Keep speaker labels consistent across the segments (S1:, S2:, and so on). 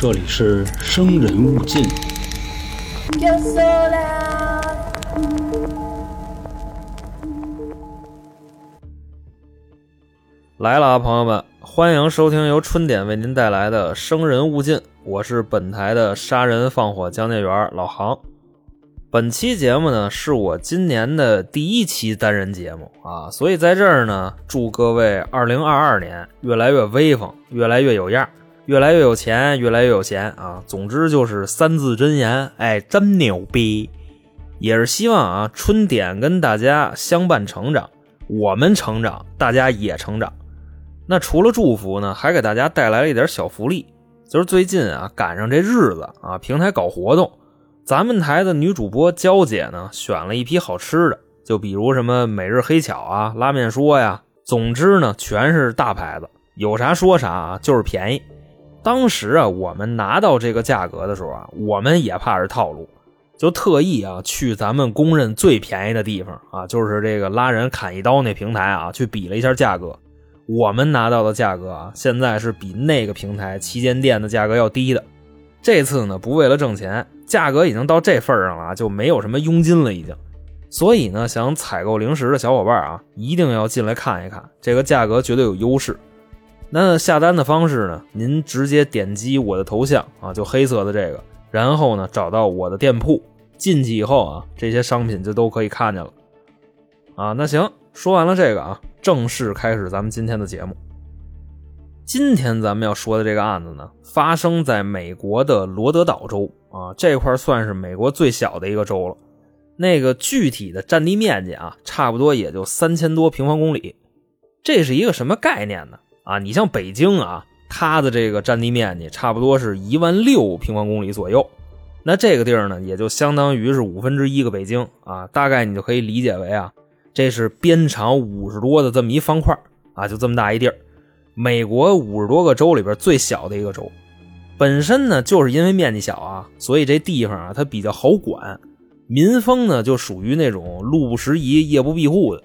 S1: 这里是生人勿近。
S2: Yo sola.
S3: 来了啊，朋友们，欢迎收听由春点为您带来的《生人勿近》，我是本台的杀人放火讲解员老航。本期节目呢，是我今年的第一期单人节目啊，所以在这儿呢，祝各位2022年越来越威风，越来越有样，越来越有钱，越来越有钱啊。总之就是三字真言，哎，真牛逼！也是希望啊，春点跟大家相伴成长，我们成长，大家也成长。那除了祝福呢，还给大家带来了一点小福利，就是最近啊赶上这日子啊，平台搞活动，咱们台的女主播娇姐呢选了一批好吃的，就比如什么每日黑巧啊、拉面说呀，总之呢全是大牌子，有啥说啥啊，就是便宜。当时啊，我们拿到这个价格的时候啊，我们也怕是套路，就特意啊去咱们公认最便宜的地方啊，就是这个拉人砍一刀那平台啊，去比了一下价格。我们拿到的价格啊，现在是比那个平台旗舰店的价格要低的。这次呢，不为了挣钱，价格已经到这份上了，就没有什么佣金了，已经。所以呢，想采购零食的小伙伴啊，一定要进来看一看，这个价格绝对有优势。那下单的方式呢，您直接点击我的头像啊，就黑色的这个，然后呢，找到我的店铺，进去以后啊，这些商品就都可以看见了。啊，那行，说完了这个啊，正式开始咱们今天的节目。今天咱们要说的这个案子呢，发生在美国的罗德岛州啊，这块算是美国最小的一个州了。那个具体的占地面积啊，差不多也就三千多平方公里。这是一个什么概念呢？啊，你像北京啊，它的这个占地面积差不多是一万六平方公里左右。那这个地儿呢，也就相当于是五分之一个北京啊，大概你就可以理解为啊。这是边长五十多的这么一方块啊，就这么大一地儿。美国五十多个州里边最小的一个州，本身呢就是因为面积小啊，所以这地方啊它比较好管，民风呢就属于那种路不拾遗、夜不闭户的。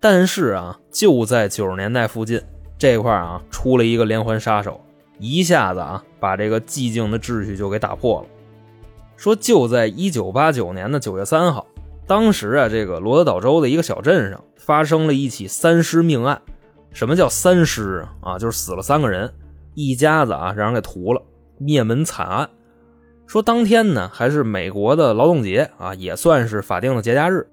S3: 但是啊，就在九十年代附近这块啊出了一个连环杀手，一下子啊把这个寂静的秩序就给打破了。说就在一九八九年的九月三号。当时啊，这个罗德岛州的一个小镇上发生了一起三尸命案。什么叫三尸啊？就是死了三个人，一家子啊让人给屠了，灭门惨案。说当天呢还是美国的劳动节啊，也算是法定的节假日。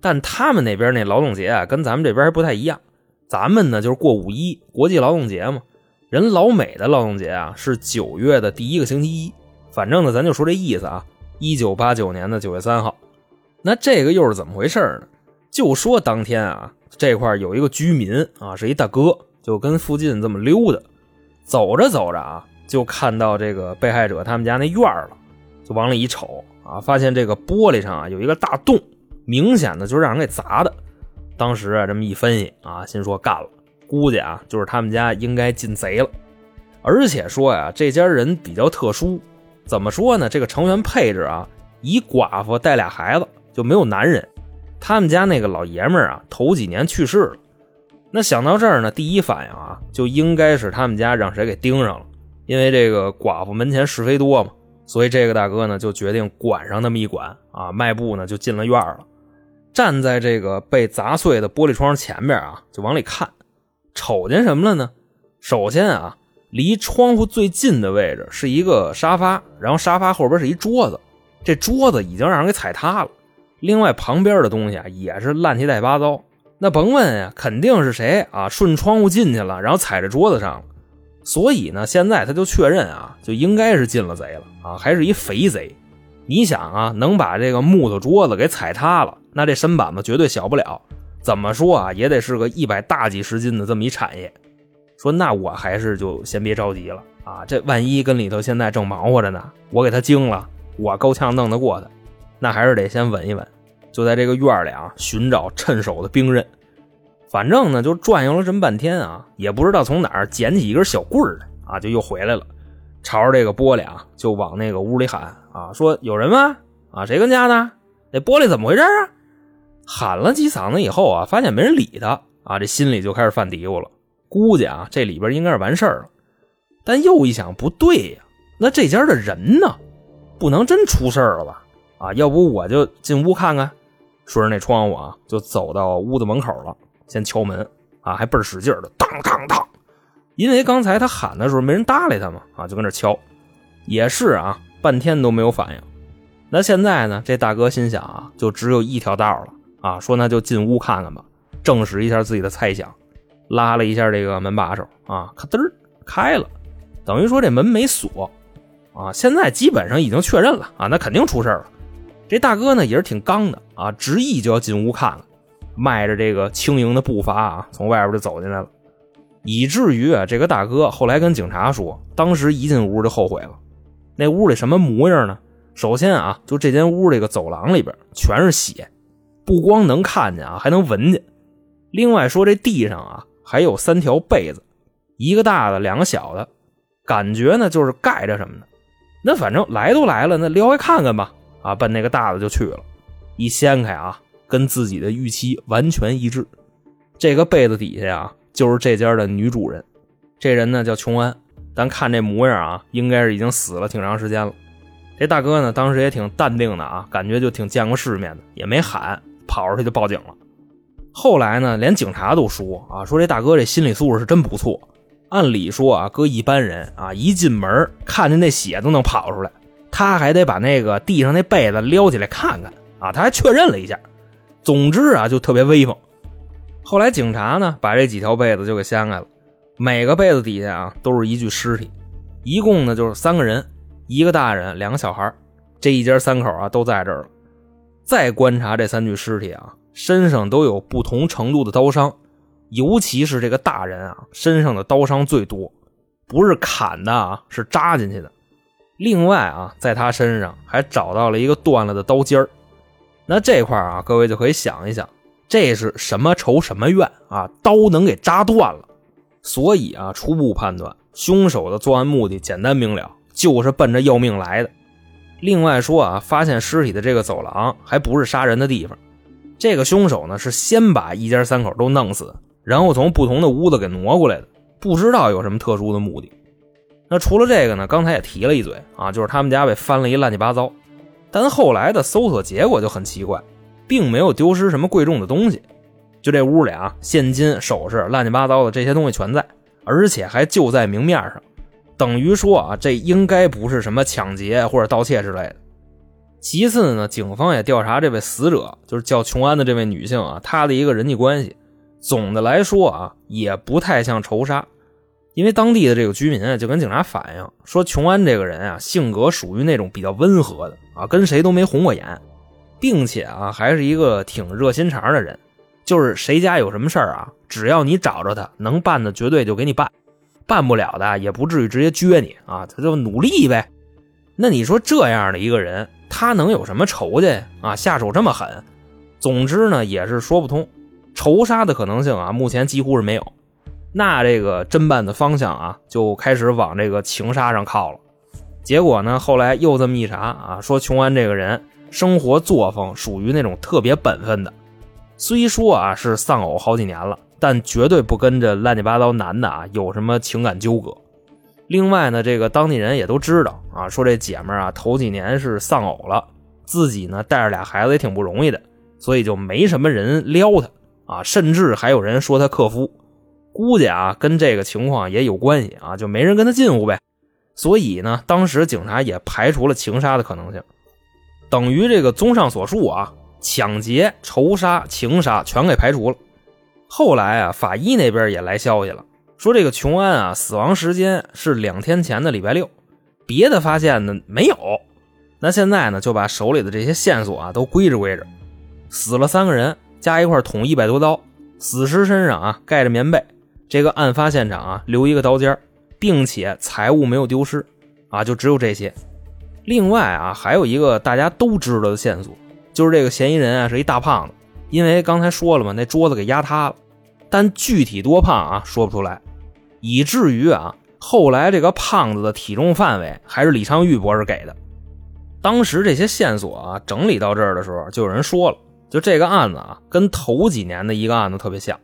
S3: 但他们那边那劳动节啊，跟咱们这边还不太一样。咱们呢就是过五一国际劳动节嘛，人老美的劳动节啊是九月的第一个星期一。反正呢，咱就说这意思啊。一九八九年的九月三号。那这个又是怎么回事呢？就说当天啊，这块有一个居民啊，是一大哥，就跟附近这么溜达，走着走着啊，就看到这个被害者他们家那院了，就往里一瞅啊，发现这个玻璃上啊有一个大洞，明显的就是让人给砸的。当时啊，这么一分析啊，心说干了，估计啊就是他们家应该进贼了。而且说呀，这家人比较特殊，怎么说呢？这个成员配置啊，一寡妇带俩孩子。就没有男人，他们家那个老爷们儿啊，头几年去世了。那想到这儿呢，第一反应啊，就应该是他们家让谁给盯上了，因为这个寡妇门前是非多嘛，所以这个大哥呢就决定管上那么一管啊，迈步呢就进了院了，站在这个被砸碎的玻璃窗前面啊，就往里看，瞅见什么了呢？首先啊，离窗户最近的位置是一个沙发，然后沙发后边是一桌子，这桌子已经让人给踩塌了。另外旁边的东西啊也是乱七八糟，那甭问呀，肯定是谁啊顺窗户进去了，然后踩在桌子上了。所以呢，现在他就确认啊，就应该是进了贼了啊，还是一肥贼。你想啊，能把这个木头桌子给踩塌了，那这身板子绝对小不了。怎么说啊，也得是个一百大几十斤的这么一产业。说那我还是就先别着急了啊，这万一跟里头现在正忙活着呢，我给他惊了，我够呛弄得过他。那还是得先稳一稳，就在这个院里啊寻找趁手的兵刃。反正呢，就转悠了这么半天啊，也不知道从哪儿捡起一根小棍儿啊，就又回来了，朝着这个玻璃啊，就往那个屋里喊啊，说有人吗？啊，谁跟家呢？那玻璃怎么回事啊？喊了几嗓子以后啊，发现没人理他啊，这心里就开始犯嘀咕了，估计啊这里边应该是完事儿了。但又一想，不对呀，那这家的人呢？不能真出事了吧？啊，要不我就进屋看看。顺着那窗户啊，就走到屋子门口了，先敲门啊，还倍儿使劲的，当当当。因为刚才他喊的时候没人搭理他嘛，啊，就跟那敲，也是啊，半天都没有反应。那现在呢，这大哥心想啊，就只有一条道了啊，说那就进屋看看吧，证实一下自己的猜想。拉了一下这个门把手啊，咔噔开了，等于说这门没锁啊。现在基本上已经确认了啊，那肯定出事了。这大哥呢也是挺刚的啊，执意就要进屋看看，迈着这个轻盈的步伐啊，从外边就走进来了。以至于啊，这个大哥后来跟警察说，当时一进屋就后悔了。那屋里什么模样呢？首先啊，就这间屋这个走廊里边全是血，不光能看见啊，还能闻见。另外说这地上啊。还有三条被子，一个大的，两个小的，感觉呢就是盖着什么的。那反正来都来了，那撩开看看吧。啊，奔那个大的就去了。一掀开啊，跟自己的预期完全一致。这个被子底下啊，就是这家的女主人。这人呢叫琼安，但看这模样啊，应该是已经死了挺长时间了。这大哥呢，当时也挺淡定的啊，感觉就挺见过世面的，也没喊，跑出去就报警了。后来呢，连警察都说啊，说这大哥这心理素质是真不错。按理说啊，搁一般人啊，一进门看见那血都能跑出来，他还得把那个地上那被子撩起来看看啊，他还确认了一下。总之啊，就特别威风。后来警察呢，把这几条被子就给掀开了，每个被子底下啊，都是一具尸体，一共呢就是三个人，一个大人，两个小孩这一家三口啊都在这儿了。再观察这三具尸体啊。身上都有不同程度的刀伤，尤其是这个大人啊，身上的刀伤最多，不是砍的啊，是扎进去的。另外啊，在他身上还找到了一个断了的刀尖儿。那这块啊，各位就可以想一想，这是什么仇什么怨啊？刀能给扎断了。所以啊，初步判断凶手的作案目的简单明了，就是奔着要命来的。另外说啊，发现尸体的这个走廊还不是杀人的地方。这个凶手呢，是先把一家三口都弄死，然后从不同的屋子给挪过来的，不知道有什么特殊的目的。那除了这个呢，刚才也提了一嘴啊，就是他们家被翻了一乱七八糟。但后来的搜索结果就很奇怪，并没有丢失什么贵重的东西，就这屋里啊，现金、首饰、乱七八糟的这些东西全在，而且还就在明面上，等于说啊，这应该不是什么抢劫或者盗窃之类的。其次呢，警方也调查这位死者，就是叫琼安的这位女性啊，她的一个人际关系。总的来说啊，也不太像仇杀，因为当地的这个居民啊，就跟警察反映说，琼安这个人啊，性格属于那种比较温和的啊，跟谁都没红过眼，并且啊，还是一个挺热心肠的人，就是谁家有什么事儿啊，只要你找着他，能办的绝对就给你办，办不了的也不至于直接撅你啊，他就努力呗。那你说这样的一个人。他能有什么仇家呀？啊，下手这么狠，总之呢也是说不通，仇杀的可能性啊，目前几乎是没有。那这个侦办的方向啊，就开始往这个情杀上靠了。结果呢，后来又这么一查啊，说琼安这个人生活作风属于那种特别本分的，虽说啊是丧偶好几年了，但绝对不跟这乱七八糟男的啊有什么情感纠葛。另外呢，这个当地人也都知道啊，说这姐们啊头几年是丧偶了，自己呢带着俩孩子也挺不容易的，所以就没什么人撩她啊，甚至还有人说她克夫，估计啊跟这个情况也有关系啊，就没人跟她近乎呗。所以呢，当时警察也排除了情杀的可能性，等于这个综上所述啊，抢劫、仇杀、情杀全给排除了。后来啊，法医那边也来消息了。说这个琼安啊，死亡时间是两天前的礼拜六，别的发现呢没有。那现在呢，就把手里的这些线索啊都归置归置。死了三个人，加一块捅一百多刀，死尸身上啊盖着棉被，这个案发现场啊留一个刀尖，并且财物没有丢失，啊就只有这些。另外啊还有一个大家都知道的线索，就是这个嫌疑人啊是一大胖子，因为刚才说了嘛，那桌子给压塌了，但具体多胖啊说不出来。以至于啊，后来这个胖子的体重范围还是李昌钰博士给的。当时这些线索啊整理到这儿的时候，就有人说了，就这个案子啊，跟头几年的一个案子特别像。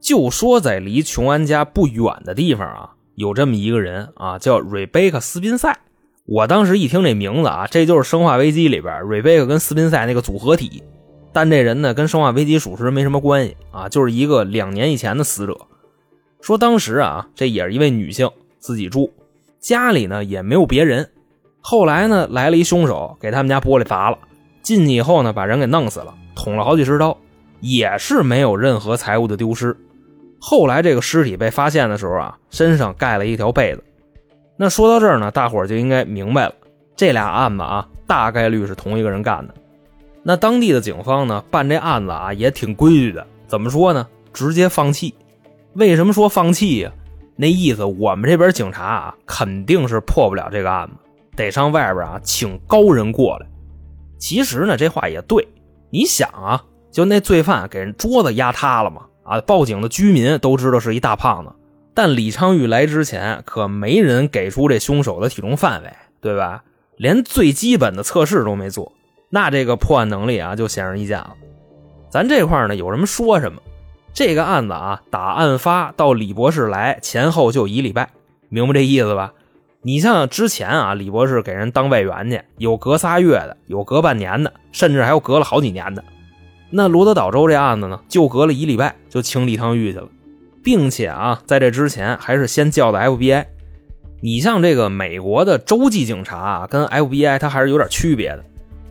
S3: 就说在离琼安家不远的地方啊，有这么一个人啊，叫瑞贝克·斯宾塞我当时一听这名字啊，这就是《生化危机》里边瑞贝克跟斯宾塞那个组合体。但这人呢，跟《生化危机》属实没什么关系啊，就是一个两年以前的死者。说当时啊，这也是一位女性，自己住，家里呢也没有别人。后来呢，来了一凶手，给他们家玻璃砸了，进去以后呢，把人给弄死了，捅了好几十刀，也是没有任何财物的丢失。后来这个尸体被发现的时候啊，身上盖了一条被子。那说到这儿呢，大伙儿就应该明白了，这俩案子啊，大概率是同一个人干的。那当地的警方呢，办这案子啊也挺规矩的。怎么说呢？直接放弃。为什么说放弃呀？那意思我们这边警察啊，肯定是破不了这个案子，得上外边啊请高人过来。其实呢，这话也对。你想啊，就那罪犯给人桌子压塌了嘛？啊，报警的居民都知道是一大胖子，但李昌钰来之前可没人给出这凶手的体重范围，对吧？连最基本的测试都没做。那这个破案能力啊，就显而易见了。咱这块呢，有什么说什么。这个案子啊，打案发到李博士来前后就一礼拜，明白这意思吧？你像之前啊，李博士给人当外援去，有隔仨月的，有隔半年的，甚至还有隔了好几年的。那罗德岛州这案子呢，就隔了一礼拜就请李昌钰去了，并且啊，在这之前还是先叫的 FBI。你像这个美国的州际警察啊，跟 FBI 它还是有点区别的。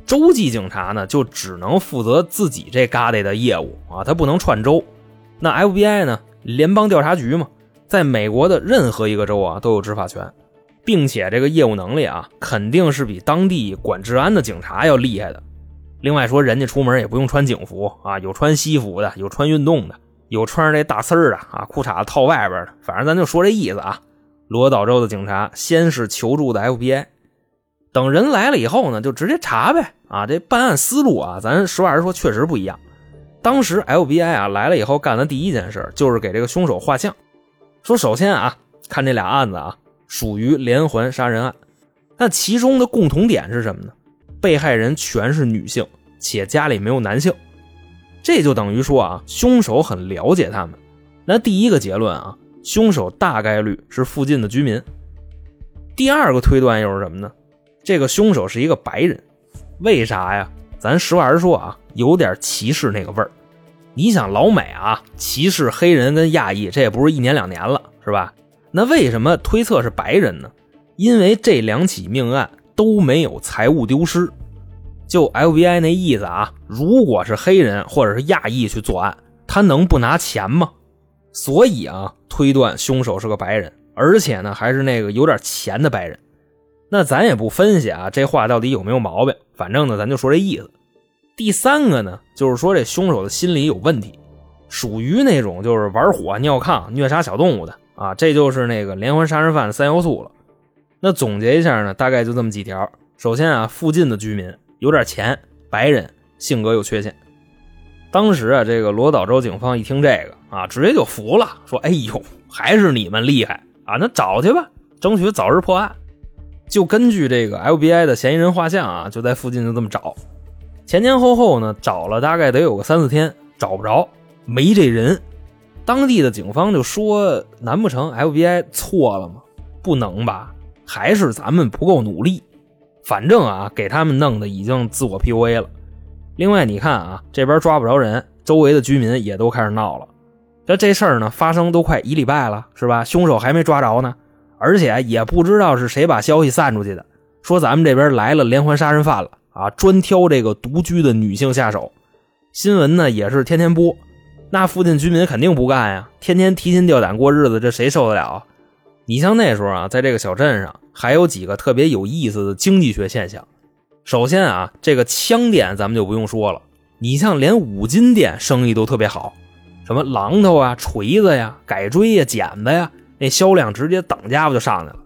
S3: 州际警察呢，就只能负责自己这旮瘩的业务啊，他不能串州。那 FBI 呢，联邦调查局嘛，在美国的任何一个州啊都有执法权，并且这个业务能力啊，肯定是比当地管治安的警察要厉害的。另外说，人家出门也不用穿警服啊，有穿西服的，有穿运动的，有穿上这大丝儿的啊，裤衩子套外边的，反正咱就说这意思啊。罗岛州的警察先是求助的 FBI。等人来了以后呢，就直接查呗啊！这办案思路啊，咱实话实说，确实不一样。当时 FBI 啊来了以后，干的第一件事就是给这个凶手画像，说首先啊，看这俩案子啊，属于连环杀人案。那其中的共同点是什么呢？被害人全是女性，且家里没有男性，这就等于说啊，凶手很了解他们。那第一个结论啊，凶手大概率是附近的居民。第二个推断又是什么呢？这个凶手是一个白人，为啥呀？咱实话实说啊，有点歧视那个味儿。你想老美啊，歧视黑人跟亚裔，这也不是一年两年了，是吧？那为什么推测是白人呢？因为这两起命案都没有财物丢失。就 FBI 那意思啊，如果是黑人或者是亚裔去作案，他能不拿钱吗？所以啊，推断凶手是个白人，而且呢，还是那个有点钱的白人。那咱也不分析啊，这话到底有没有毛病？反正呢，咱就说这意思。第三个呢，就是说这凶手的心理有问题，属于那种就是玩火、尿炕、虐杀小动物的啊，这就是那个连环杀人犯的三要素了。那总结一下呢，大概就这么几条。首先啊，附近的居民有点钱，白人，性格有缺陷。当时啊，这个罗岛州警方一听这个啊，直接就服了，说：“哎呦，还是你们厉害啊！那找去吧，争取早日破案。”就根据这个 FBI 的嫌疑人画像啊，就在附近就这么找，前前后后呢找了大概得有个三四天，找不着，没这人。当地的警方就说：“难不成 FBI 错了吗？不能吧，还是咱们不够努力。反正啊，给他们弄的已经自我 PUA 了。另外，你看啊，这边抓不着人，周围的居民也都开始闹了。这这事儿呢，发生都快一礼拜了，是吧？凶手还没抓着呢。”而且也不知道是谁把消息散出去的，说咱们这边来了连环杀人犯了啊，专挑这个独居的女性下手。新闻呢也是天天播，那附近居民肯定不干呀，天天提心吊胆过日子，这谁受得了？你像那时候啊，在这个小镇上还有几个特别有意思的经济学现象。首先啊，这个枪店咱们就不用说了，你像连五金店生意都特别好，什么榔头啊、锤子呀、改锥呀、剪子呀。那销量直接等家伙就上去了。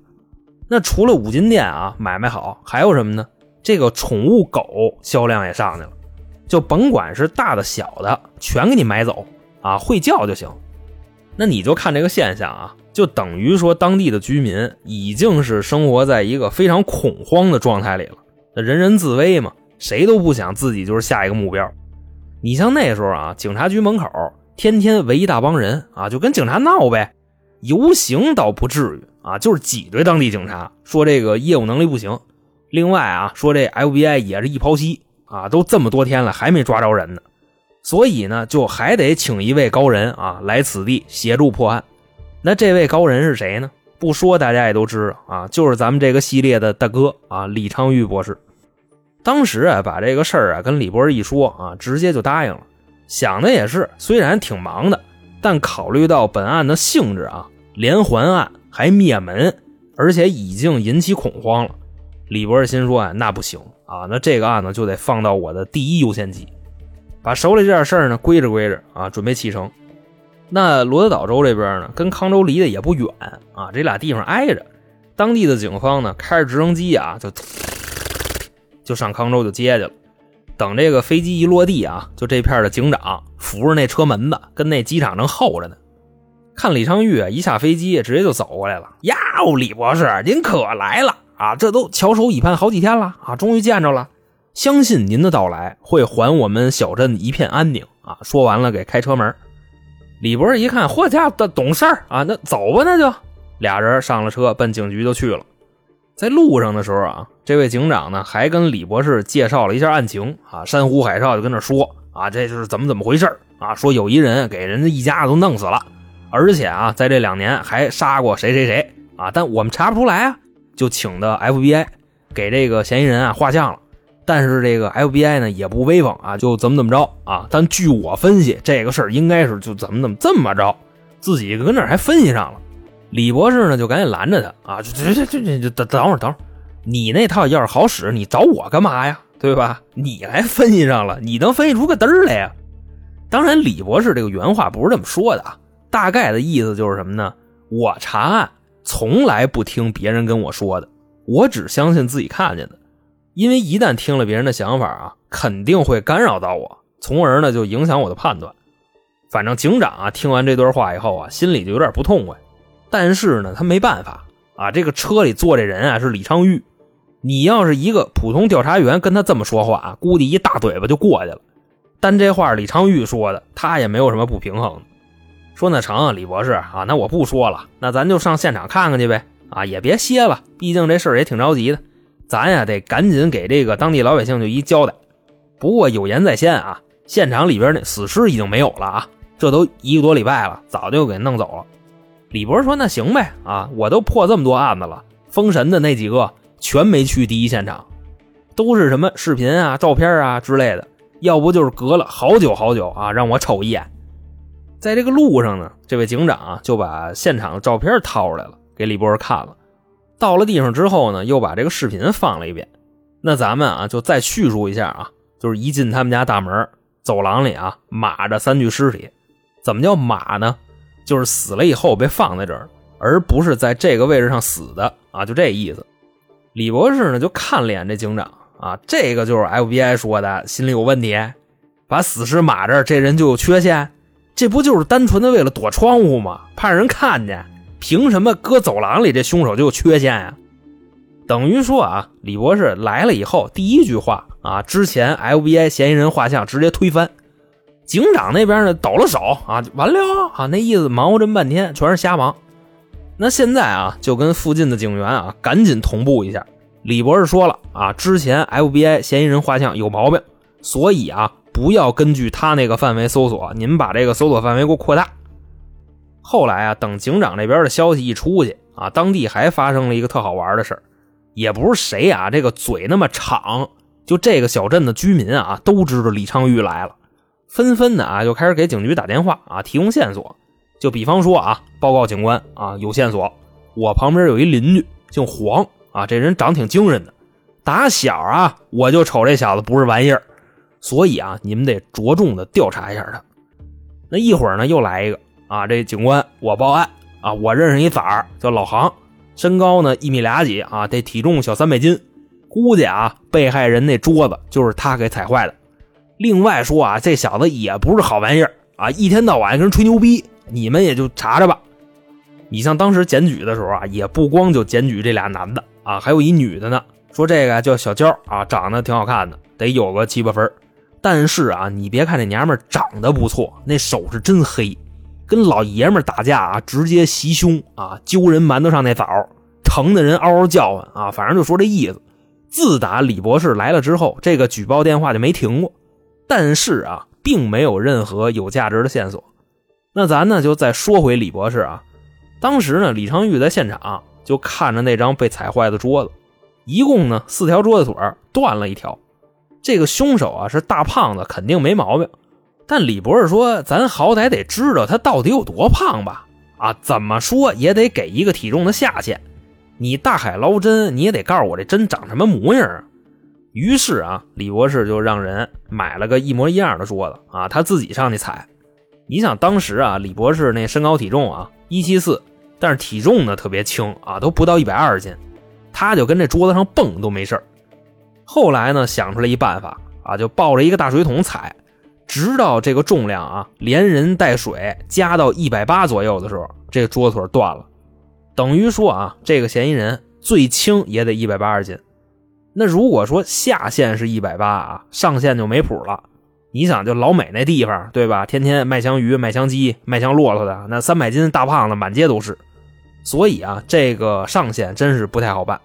S3: 那除了五金店啊买卖好，还有什么呢？这个宠物狗销量也上去了。就甭管是大的小的，全给你买走啊，会叫就行。那你就看这个现象啊，就等于说当地的居民已经是生活在一个非常恐慌的状态里了。那人人自危嘛，谁都不想自己就是下一个目标。你像那时候啊，警察局门口天天围一大帮人啊，就跟警察闹呗。游行倒不至于啊，就是挤兑当地警察，说这个业务能力不行。另外啊，说这 FBI 也是一抛稀啊，都这么多天了还没抓着人呢，所以呢，就还得请一位高人啊来此地协助破案。那这位高人是谁呢？不说大家也都知道啊，就是咱们这个系列的大哥啊，李昌钰博士。当时啊，把这个事儿啊跟李博士一说啊，直接就答应了。想的也是，虽然挺忙的，但考虑到本案的性质啊，连环案还灭门，而且已经引起恐慌了。李博士心说：“啊，那不行啊，那这个案子就得放到我的第一优先级，把手里这点事儿呢归置归置啊，准备启程。那罗德岛州这边呢，跟康州离得也不远啊，这俩地方挨着。当地的警方呢，开着直升机啊，就就上康州就接去了。等这个飞机一落地啊，就这片的警长扶着那车门子，跟那机场正候着呢。看李昌钰啊，一下飞机直接就走过来了。呀，李博士，您可来了。”啊，这都翘首以盼好几天了啊，终于见着了。相信您的到来会还我们小镇一片安宁啊！说完了，给开车门。李博士一看，嚯家的懂事儿啊，那走吧，那就俩人上了车，奔警局就去了。在路上的时候啊，这位警长呢还跟李博士介绍了一下案情啊，山呼海啸就跟那说啊，这就是怎么怎么回事啊，说有一人给人家一家子都弄死了，而且啊，在这两年还杀过谁谁谁啊，但我们查不出来啊。就请的 FBI 给这个嫌疑人啊画像了，但是这个 FBI 呢也不威风啊，就怎么怎么着啊。但据我分析，这个事儿应该是就怎么怎么这么着，自己跟那还分析上了。李博士呢就赶紧拦着他啊，这这这这这等等会儿等会儿，你那套要是好使，你找我干嘛呀？对吧？你来分析上了，你能分析出个嘚儿来呀？当然，李博士这个原话不是这么说的啊，大概的意思就是什么呢？我查案。从来不听别人跟我说的，我只相信自己看见的，因为一旦听了别人的想法啊，肯定会干扰到我，从而呢就影响我的判断。反正警长啊听完这段话以后啊，心里就有点不痛快，但是呢他没办法啊，这个车里坐这人啊是李昌钰，你要是一个普通调查员跟他这么说话啊，估计一大嘴巴就过去了。但这话李昌钰说的，他也没有什么不平衡。说那成，李博士啊，那我不说了，那咱就上现场看看去呗。啊，也别歇了，毕竟这事儿也挺着急的，咱呀得赶紧给这个当地老百姓就一交代。不过有言在先啊，现场里边那死尸已经没有了啊，这都一个多礼拜了，早就给弄走了。李博说：“那行呗，啊，我都破这么多案子了，封神的那几个全没去第一现场，都是什么视频啊、照片啊之类的，要不就是隔了好久好久啊，让我瞅一眼。”在这个路上呢，这位警长啊就把现场的照片掏出来了，给李博看了。到了地方之后呢，又把这个视频放了一遍。那咱们啊就再叙述一下啊，就是一进他们家大门，走廊里啊码着三具尸体。怎么叫码呢？就是死了以后被放在这儿，而不是在这个位置上死的啊，就这意思。李博士呢就看了眼这警长啊，这个就是 FBI 说的心里有问题，把死尸码这，这人就有缺陷。这不就是单纯的为了躲窗户吗？怕人看见？凭什么搁走廊里这凶手就有缺陷呀？等于说啊，李博士来了以后，第一句话啊，之前 FBI 嫌疑人画像直接推翻，警长那边呢抖了手啊，完了啊，那意思忙活这么半天全是瞎忙。那现在啊，就跟附近的警员啊赶紧同步一下。李博士说了啊，之前 FBI 嫌疑人画像有毛病，所以啊。不要根据他那个范围搜索，你们把这个搜索范围给我扩大。后来啊，等警长那边的消息一出去啊，当地还发生了一个特好玩的事也不是谁啊，这个嘴那么长，就这个小镇的居民啊，都知道李昌钰来了，纷纷的啊就开始给警局打电话啊，提供线索。就比方说啊，报告警官啊，有线索，我旁边有一邻居姓黄啊，这人长挺精神的，打小啊我就瞅这小子不是玩意儿。所以啊，你们得着重的调查一下他。那一会儿呢，又来一个啊，这警官，我报案啊，我认识一崽儿叫老杭，身高呢一米俩几啊，这体重小三百斤，估计啊，被害人那桌子就是他给踩坏的。另外说啊，这小子也不是好玩意儿啊，一天到晚跟人吹牛逼，你们也就查查吧。你像当时检举的时候啊，也不光就检举这俩男的啊，还有一女的呢，说这个叫小娇啊，长得挺好看的，得有个七八分。但是啊，你别看这娘们长得不错，那手是真黑，跟老爷们打架啊，直接袭胸啊，揪人馒头上那枣，疼的人嗷嗷叫唤啊，反正就说这意思。自打李博士来了之后，这个举报电话就没停过，但是啊，并没有任何有价值的线索。那咱呢就再说回李博士啊，当时呢，李昌钰在现场就看着那张被踩坏的桌子，一共呢四条桌子腿断了一条，这个凶手啊是大胖子，肯定没毛病。但李博士说，咱好歹得知道他到底有多胖吧？啊，怎么说也得给一个体重的下限。你大海捞针，你也得告诉我这针长什么模样啊！于是啊，李博士就让人买了个一模一样的桌子啊，他自己上去踩。你想当时啊，李博士那身高体重啊一七四，但是体重呢特别轻啊，都不到一百二十斤，他就跟这桌子上蹦都没事后来呢，想出来一办法啊，就抱着一个大水桶踩，直到这个重量啊连人带水加到一百八左右的时候，这个桌腿断了。等于说啊，这个嫌疑人最轻也得一百八十斤。那如果说下限是一百八啊，上限就没谱了。你想，就老美那地方，对吧？天天卖香鱼、卖香鸡、卖香骆驼的，那三百斤大胖子满街都是。所以啊，这个上限真是不太好办。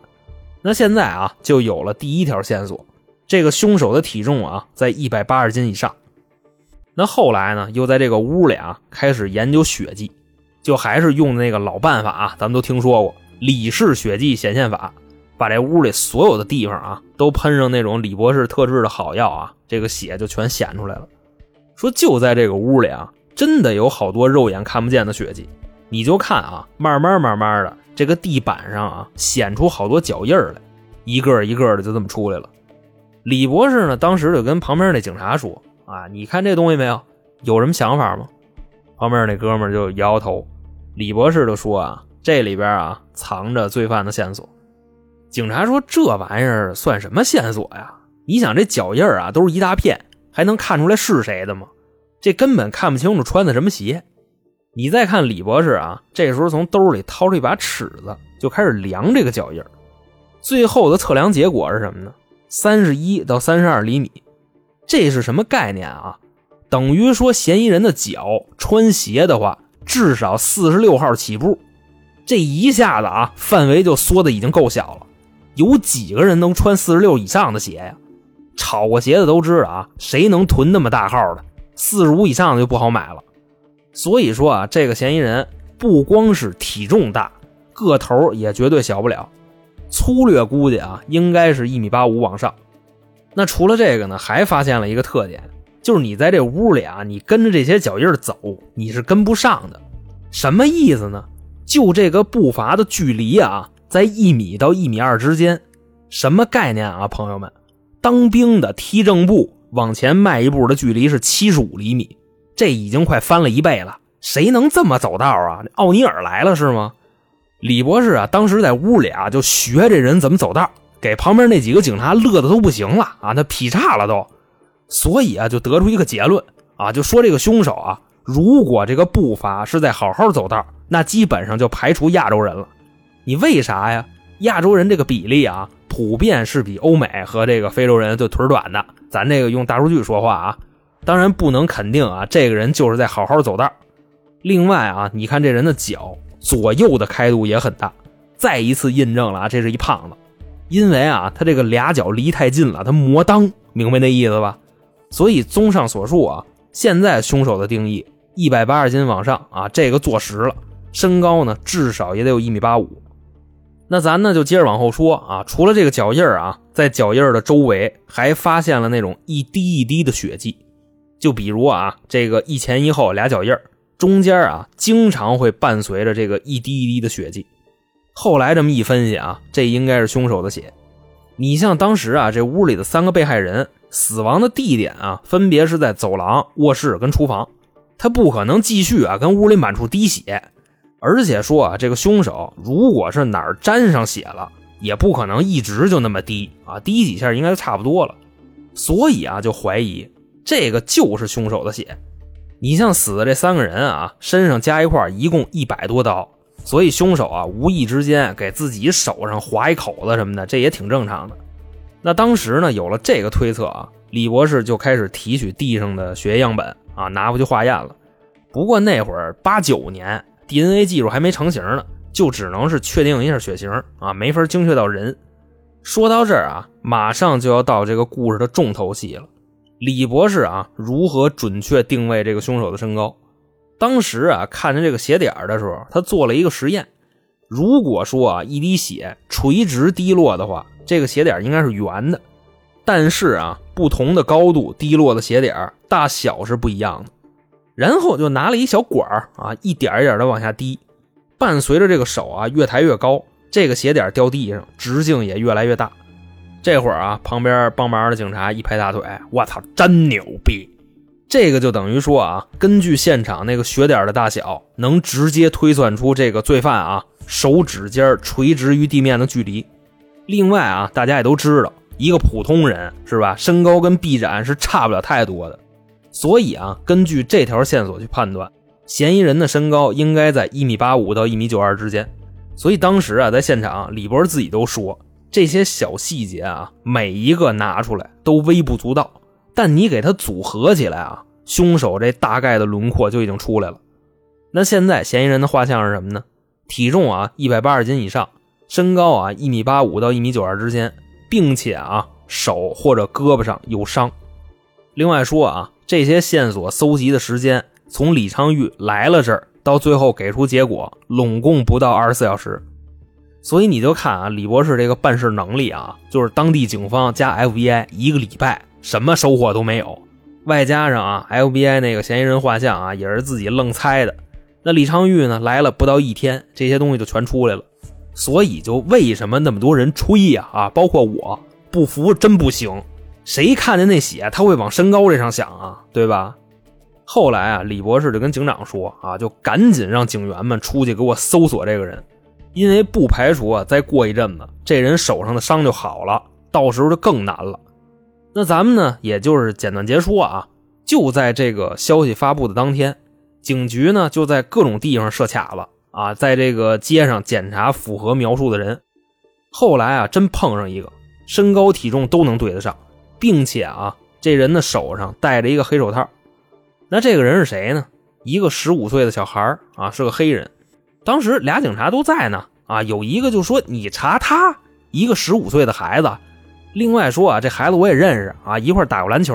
S3: 那现在啊，就有了第一条线索：这个凶手的体重啊，在一百八十斤以上。那后来呢，又在这个屋里啊，开始研究血迹。就还是用那个老办法啊，咱们都听说过李氏血迹显现法，把这屋里所有的地方啊都喷上那种李博士特制的好药啊，这个血就全显出来了。说就在这个屋里啊，真的有好多肉眼看不见的血迹，你就看啊，慢慢慢慢的，这个地板上啊显出好多脚印来，一个一个的就这么出来了。李博士呢，当时就跟旁边那警察说：“啊，你看这东西没有？有什么想法吗？”旁边那哥们就摇摇头。李博士就说啊，这里边啊藏着罪犯的线索。警察说：“这玩意儿算什么线索呀？你想这脚印啊都是一大片，还能看出来是谁的吗？这根本看不清楚穿的什么鞋。”你再看李博士啊，这时候从兜里掏出一把尺子，就开始量这个脚印。最后的测量结果是什么呢？三十一到三十二厘米。这是什么概念啊？等于说嫌疑人的脚穿鞋的话。至少四十六号起步，这一下子啊，范围就缩的已经够小了。有几个人能穿四十六以上的鞋呀？炒过鞋的都知道啊，谁能囤那么大号的？四十五以上的就不好买了。所以说啊，这个嫌疑人不光是体重大，个头也绝对小不了。粗略估计啊，应该是一米八五往上。那除了这个呢，还发现了一个特点。就是你在这屋里啊，你跟着这些脚印走，你是跟不上的。什么意思呢？就这个步伐的距离啊，在一米到一米二之间。什么概念啊，朋友们？当兵的踢正步往前迈一步的距离是七十五厘米，这已经快翻了一倍了。谁能这么走道啊？奥尼尔来了是吗？李博士啊，当时在屋里啊，就学这人怎么走道，给旁边那几个警察乐的都不行了啊，那劈叉了都。所以啊，就得出一个结论啊，就说这个凶手啊，如果这个步伐是在好好走道，那基本上就排除亚洲人了。你为啥呀？亚洲人这个比例啊，普遍是比欧美和这个非洲人就腿短的。咱这个用大数据说话啊，当然不能肯定啊，这个人就是在好好走道。另外啊，你看这人的脚左右的开度也很大，再一次印证了啊，这是一胖子，因为啊，他这个俩脚离太近了，他磨裆，明白那意思吧？所以，综上所述啊，现在凶手的定义一百八十斤往上啊，这个坐实了。身高呢，至少也得有一米八五。那咱呢就接着往后说啊，除了这个脚印啊，在脚印的周围还发现了那种一滴一滴的血迹，就比如啊，这个一前一后俩脚印中间啊，经常会伴随着这个一滴一滴的血迹。后来这么一分析啊，这应该是凶手的血。你像当时啊，这屋里的三个被害人。死亡的地点啊，分别是在走廊、卧室跟厨房。他不可能继续啊，跟屋里满处滴血。而且说啊，这个凶手如果是哪儿沾上血了，也不可能一直就那么滴啊，滴几下应该就差不多了。所以啊，就怀疑这个就是凶手的血。你像死的这三个人啊，身上加一块一共一百多刀，所以凶手啊，无意之间给自己手上划一口子什么的，这也挺正常的。那当时呢，有了这个推测啊，李博士就开始提取地上的血液样本啊，拿回去化验了。不过那会儿八九年，DNA 技术还没成型呢，就只能是确定一下血型啊，没法精确到人。说到这儿啊，马上就要到这个故事的重头戏了。李博士啊，如何准确定位这个凶手的身高？当时啊，看着这个血点的时候，他做了一个实验。如果说啊，一滴血垂直滴落的话，这个血点应该是圆的。但是啊，不同的高度滴落的血点大小是不一样的。然后就拿了一小管啊，一点一点的往下滴，伴随着这个手啊越抬越高，这个血点掉地上直径也越来越大。这会儿啊，旁边帮忙的警察一拍大腿：“我操，真牛逼！”这个就等于说啊，根据现场那个血点的大小，能直接推算出这个罪犯啊手指尖垂直于地面的距离。另外啊，大家也都知道，一个普通人是吧，身高跟臂展是差不了太多的。所以啊，根据这条线索去判断，嫌疑人的身高应该在一米八五到一米九二之间。所以当时啊，在现场，李博自己都说，这些小细节啊，每一个拿出来都微不足道。但你给他组合起来啊，凶手这大概的轮廓就已经出来了。那现在嫌疑人的画像是什么呢？体重啊一百八十斤以上，身高啊一米八五到一米九二之间，并且啊手或者胳膊上有伤。另外说啊，这些线索搜集的时间，从李昌钰来了这儿到最后给出结果，拢共不到二十四小时。所以你就看啊，李博士这个办事能力啊，就是当地警方加 FBI 一个礼拜。什么收获都没有，外加上啊，FBI 那个嫌疑人画像啊，也是自己愣猜的。那李昌钰呢，来了不到一天，这些东西就全出来了。所以就为什么那么多人吹呀啊，包括我不服，真不行。谁看见那血，他会往身高这上想啊，对吧？后来啊，李博士就跟警长说啊，就赶紧让警员们出去给我搜索这个人，因为不排除啊，再过一阵子这人手上的伤就好了，到时候就更难了。那咱们呢，也就是简短结说啊，就在这个消息发布的当天，警局呢就在各种地方设卡了啊，在这个街上检查符合描述的人。后来啊，真碰上一个身高体重都能对得上，并且啊，这人的手上戴着一个黑手套。那这个人是谁呢？一个十五岁的小孩啊，是个黑人。当时俩警察都在呢啊，有一个就说：“你查他一个十五岁的孩子。”另外说啊，这孩子我也认识啊，一块打过篮球。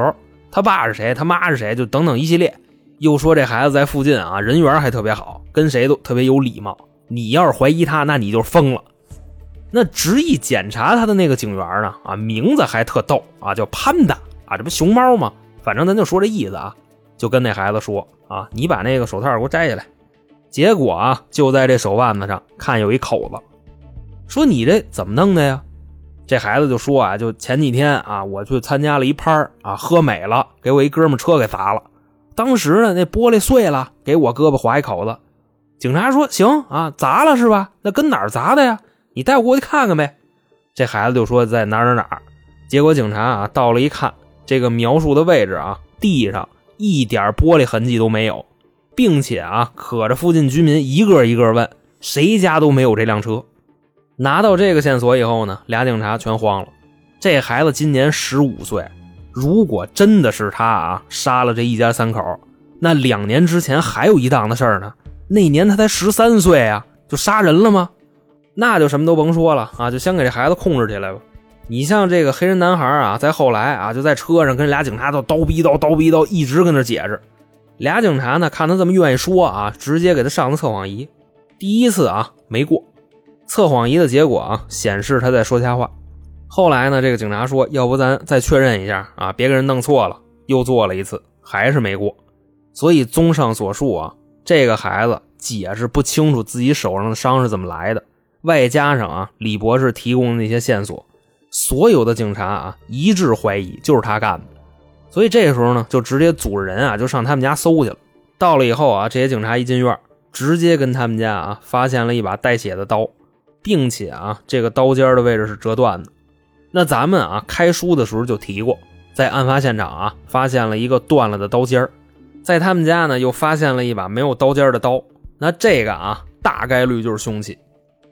S3: 他爸是谁？他妈是谁？就等等一系列。又说这孩子在附近啊，人缘还特别好，跟谁都特别有礼貌。你要是怀疑他，那你就疯了。那执意检查他的那个警员呢？啊，名字还特逗啊，叫潘达啊，这不熊猫吗？反正咱就说这意思啊，就跟那孩子说啊，你把那个手套给我摘下来。结果啊，就在这手腕子上看有一口子，说你这怎么弄的呀？这孩子就说啊，就前几天啊，我去参加了一趴啊，喝美了，给我一哥们车给砸了。当时呢，那玻璃碎了，给我胳膊划一口子。警察说行啊，砸了是吧？那跟哪儿砸的呀？你带我过去看看呗。这孩子就说在哪儿哪哪。结果警察啊到了一看，这个描述的位置啊，地上一点玻璃痕迹都没有，并且啊，可着附近居民一个一个问，谁家都没有这辆车。拿到这个线索以后呢，俩警察全慌了。这孩子今年十五岁，如果真的是他啊杀了这一家三口，那两年之前还有一档子事儿呢。那年他才十三岁啊，就杀人了吗？那就什么都甭说了啊，就先给这孩子控制起来吧。你像这个黑人男孩啊，在后来啊，就在车上跟俩警察都叨逼叨叨逼叨，一直跟那解释。俩警察呢，看他这么愿意说啊，直接给他上了测谎仪。第一次啊，没过。测谎仪的结果啊，显示他在说瞎话。后来呢，这个警察说：“要不咱再确认一下啊，别给人弄错了。”又做了一次，还是没过。所以综上所述啊，这个孩子解释不清楚自己手上的伤是怎么来的。外加上啊，李博士提供的那些线索，所有的警察啊一致怀疑就是他干的。所以这时候呢，就直接组织人啊，就上他们家搜去了。到了以后啊，这些警察一进院，直接跟他们家啊发现了一把带血的刀。并且啊，这个刀尖的位置是折断的。那咱们啊，开书的时候就提过，在案发现场啊，发现了一个断了的刀尖在他们家呢，又发现了一把没有刀尖的刀。那这个啊，大概率就是凶器。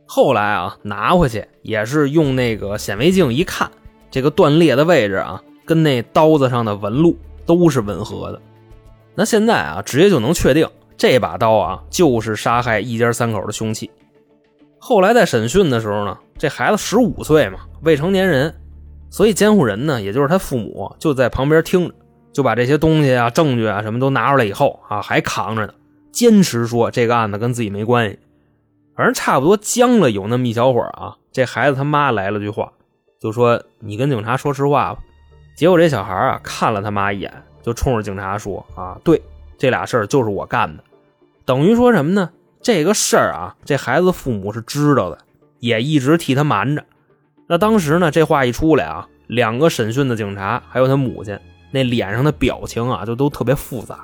S3: 后来啊，拿回去也是用那个显微镜一看，这个断裂的位置啊，跟那刀子上的纹路都是吻合的。那现在啊，直接就能确定这把刀啊，就是杀害一家三口的凶器。后来在审讯的时候呢，这孩子十五岁嘛，未成年人，所以监护人呢，也就是他父母，就在旁边听着，就把这些东西啊、证据啊什么都拿出来以后啊，还扛着呢，坚持说这个案子跟自己没关系。反正差不多僵了有那么一小会儿啊，这孩子他妈来了句话，就说：“你跟警察说实话吧。”结果这小孩啊看了他妈一眼，就冲着警察说：“啊，对，这俩事儿就是我干的。”等于说什么呢？这个事儿啊，这孩子父母是知道的，也一直替他瞒着。那当时呢，这话一出来啊，两个审讯的警察还有他母亲，那脸上的表情啊，就都特别复杂。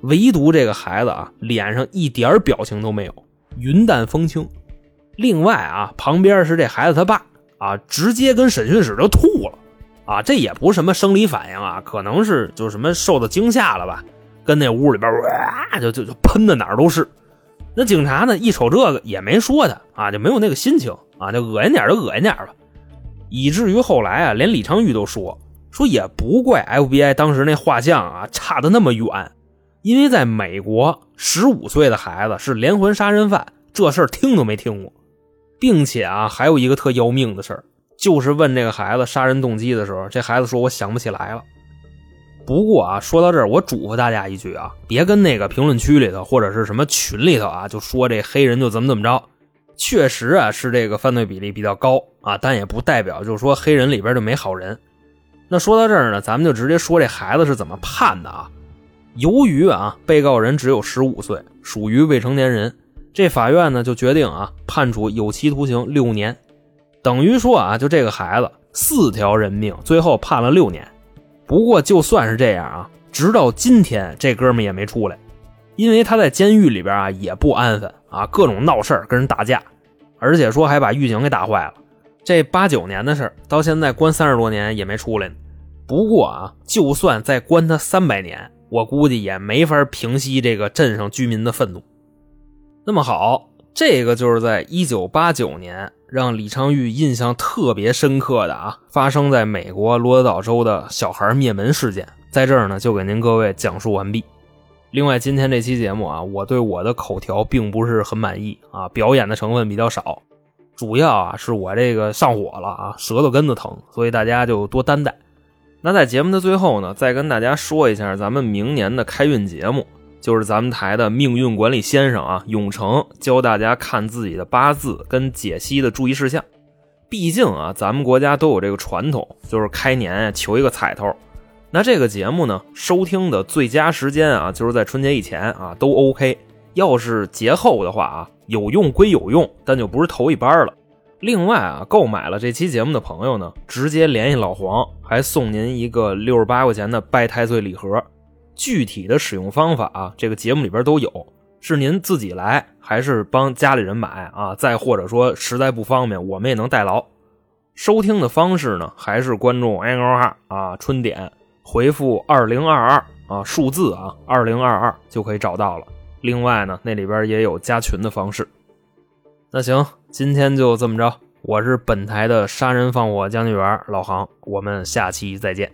S3: 唯独这个孩子啊，脸上一点表情都没有，云淡风轻。另外啊，旁边是这孩子他爸啊，直接跟审讯室就吐了啊，这也不是什么生理反应啊，可能是就什么受到惊吓了吧，跟那屋里边哇就就就喷的哪儿都是。那警察呢？一瞅这个也没说他啊，就没有那个心情啊，就恶心点就恶心点吧。以至于后来啊，连李昌钰都说说也不怪 FBI 当时那画像啊差的那么远，因为在美国，十五岁的孩子是连环杀人犯，这事儿听都没听过，并且啊，还有一个特要命的事儿，就是问这个孩子杀人动机的时候，这孩子说我想不起来了。不过啊，说到这儿，我嘱咐大家一句啊，别跟那个评论区里头或者是什么群里头啊，就说这黑人就怎么怎么着。确实啊，是这个犯罪比例比较高啊，但也不代表就是说黑人里边就没好人。那说到这儿呢，咱们就直接说这孩子是怎么判的啊？由于啊，被告人只有十五岁，属于未成年人，这法院呢就决定啊，判处有期徒刑六年，等于说啊，就这个孩子四条人命，最后判了六年。不过就算是这样啊，直到今天这哥们也没出来，因为他在监狱里边啊也不安分啊，各种闹事跟人打架，而且说还把狱警给打坏了。这八九年的事到现在关三十多年也没出来。不过啊，就算再关他三百年，我估计也没法平息这个镇上居民的愤怒。那么好，这个就是在一九八九年。让李昌钰印象特别深刻的啊，发生在美国罗德岛州的小孩灭门事件，在这儿呢就给您各位讲述完毕。另外，今天这期节目啊，我对我的口条并不是很满意啊，表演的成分比较少，主要啊是我这个上火了啊，舌头根子疼，所以大家就多担待。那在节目的最后呢，再跟大家说一下咱们明年的开运节目。就是咱们台的命运管理先生啊，永成教大家看自己的八字跟解析的注意事项。毕竟啊，咱们国家都有这个传统，就是开年求一个彩头。那这个节目呢，收听的最佳时间啊，就是在春节以前啊，都 OK。要是节后的话啊，有用归有用，但就不是头一班了。另外啊，购买了这期节目的朋友呢，直接联系老黄，还送您一个六十八块钱的拜太岁礼盒。具体的使用方法啊，这个节目里边都有，是您自己来还是帮家里人买啊？再或者说实在不方便，我们也能代劳。收听的方式呢，还是关注 N O R 啊春点，回复二零二二啊数字啊二零二二就可以找到了。另外呢，那里边也有加群的方式。那行，今天就这么着，我是本台的杀人放火将军员老航，我们下期再见。